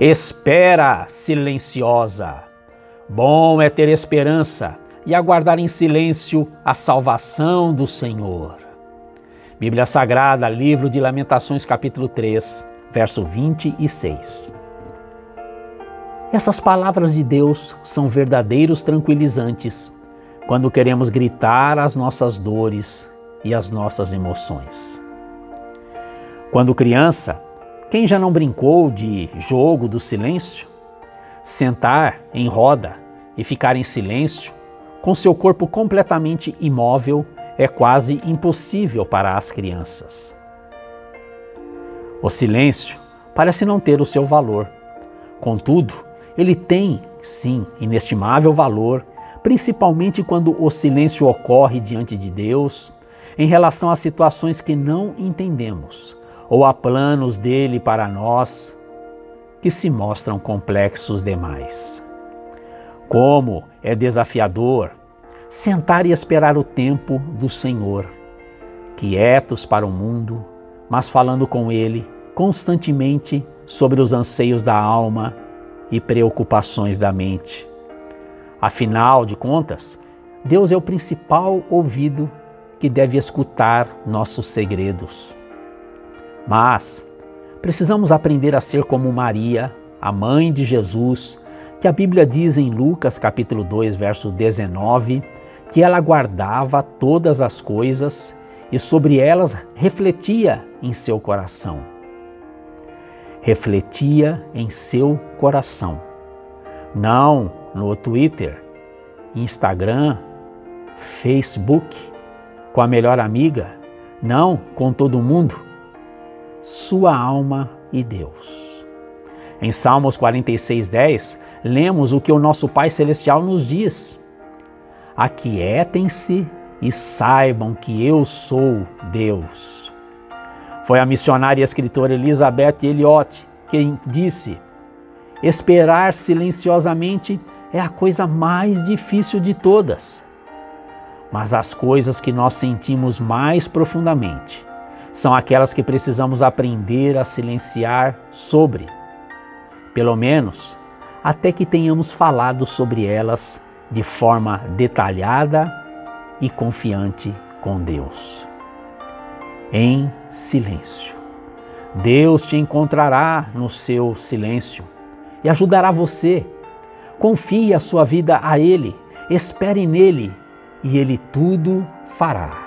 Espera silenciosa. Bom é ter esperança e aguardar em silêncio a salvação do Senhor. Bíblia Sagrada, livro de Lamentações, capítulo 3, verso 26. Essas palavras de Deus são verdadeiros tranquilizantes quando queremos gritar as nossas dores e as nossas emoções. Quando criança, quem já não brincou de jogo do silêncio? Sentar em roda e ficar em silêncio, com seu corpo completamente imóvel, é quase impossível para as crianças. O silêncio parece não ter o seu valor. Contudo, ele tem, sim, inestimável valor, principalmente quando o silêncio ocorre diante de Deus em relação a situações que não entendemos ou a planos dele para nós que se mostram complexos demais. Como é desafiador sentar e esperar o tempo do Senhor, quietos para o mundo, mas falando com Ele constantemente sobre os anseios da alma e preocupações da mente. Afinal de contas, Deus é o principal ouvido que deve escutar nossos segredos. Mas precisamos aprender a ser como Maria, a mãe de Jesus, que a Bíblia diz em Lucas capítulo 2, verso 19, que ela guardava todas as coisas e sobre elas refletia em seu coração. Refletia em seu coração. Não no Twitter, Instagram, Facebook, com a melhor amiga, não com todo mundo, sua alma e Deus. Em Salmos 46:10, lemos o que o nosso Pai celestial nos diz: Aquietem-se e saibam que eu sou Deus. Foi a missionária e escritora Elizabeth Elliot quem disse: Esperar silenciosamente é a coisa mais difícil de todas. Mas as coisas que nós sentimos mais profundamente são aquelas que precisamos aprender a silenciar sobre, pelo menos até que tenhamos falado sobre elas de forma detalhada e confiante com Deus. Em silêncio. Deus te encontrará no seu silêncio e ajudará você. Confie a sua vida a Ele, espere nele e Ele tudo fará.